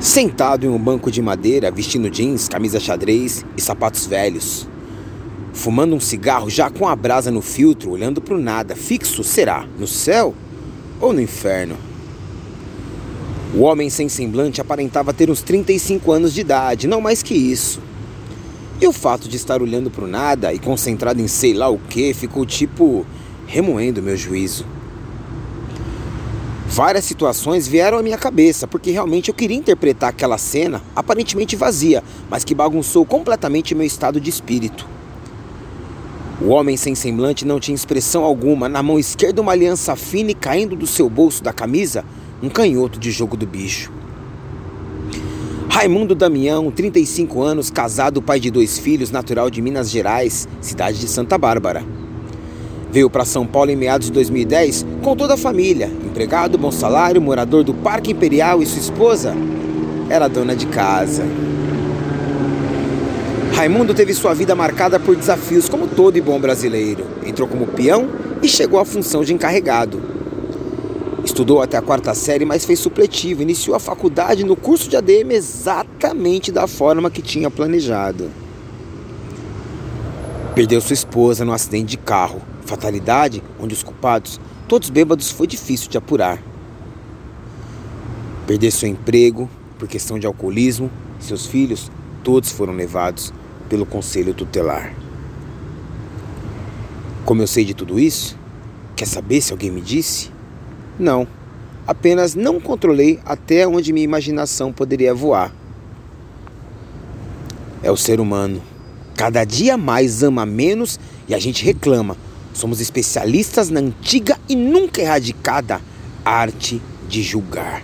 Sentado em um banco de madeira, vestindo jeans, camisa xadrez e sapatos velhos. Fumando um cigarro já com a brasa no filtro, olhando para o nada, fixo será no céu ou no inferno? O homem sem semblante aparentava ter uns 35 anos de idade, não mais que isso. E o fato de estar olhando para o nada e concentrado em sei lá o que ficou tipo remoendo meu juízo. Várias situações vieram à minha cabeça, porque realmente eu queria interpretar aquela cena aparentemente vazia, mas que bagunçou completamente meu estado de espírito. O homem sem semblante não tinha expressão alguma, na mão esquerda uma aliança fina e caindo do seu bolso da camisa, um canhoto de jogo do bicho. Raimundo Damião, 35 anos, casado, pai de dois filhos, natural de Minas Gerais, cidade de Santa Bárbara. Veio para São Paulo em meados de 2010 com toda a família, empregado, bom salário, morador do Parque Imperial e sua esposa era dona de casa. Raimundo teve sua vida marcada por desafios como todo e bom brasileiro. Entrou como peão e chegou à função de encarregado. Estudou até a quarta série, mas fez supletivo. Iniciou a faculdade no curso de ADM exatamente da forma que tinha planejado. Perdeu sua esposa num acidente de carro Fatalidade onde os culpados, todos bêbados, foi difícil de apurar. Perder seu emprego por questão de alcoolismo, seus filhos, todos foram levados pelo conselho tutelar. Como eu sei de tudo isso? Quer saber se alguém me disse? Não. Apenas não controlei até onde minha imaginação poderia voar. É o ser humano. Cada dia mais ama menos e a gente reclama Somos especialistas na antiga e nunca erradicada arte de julgar.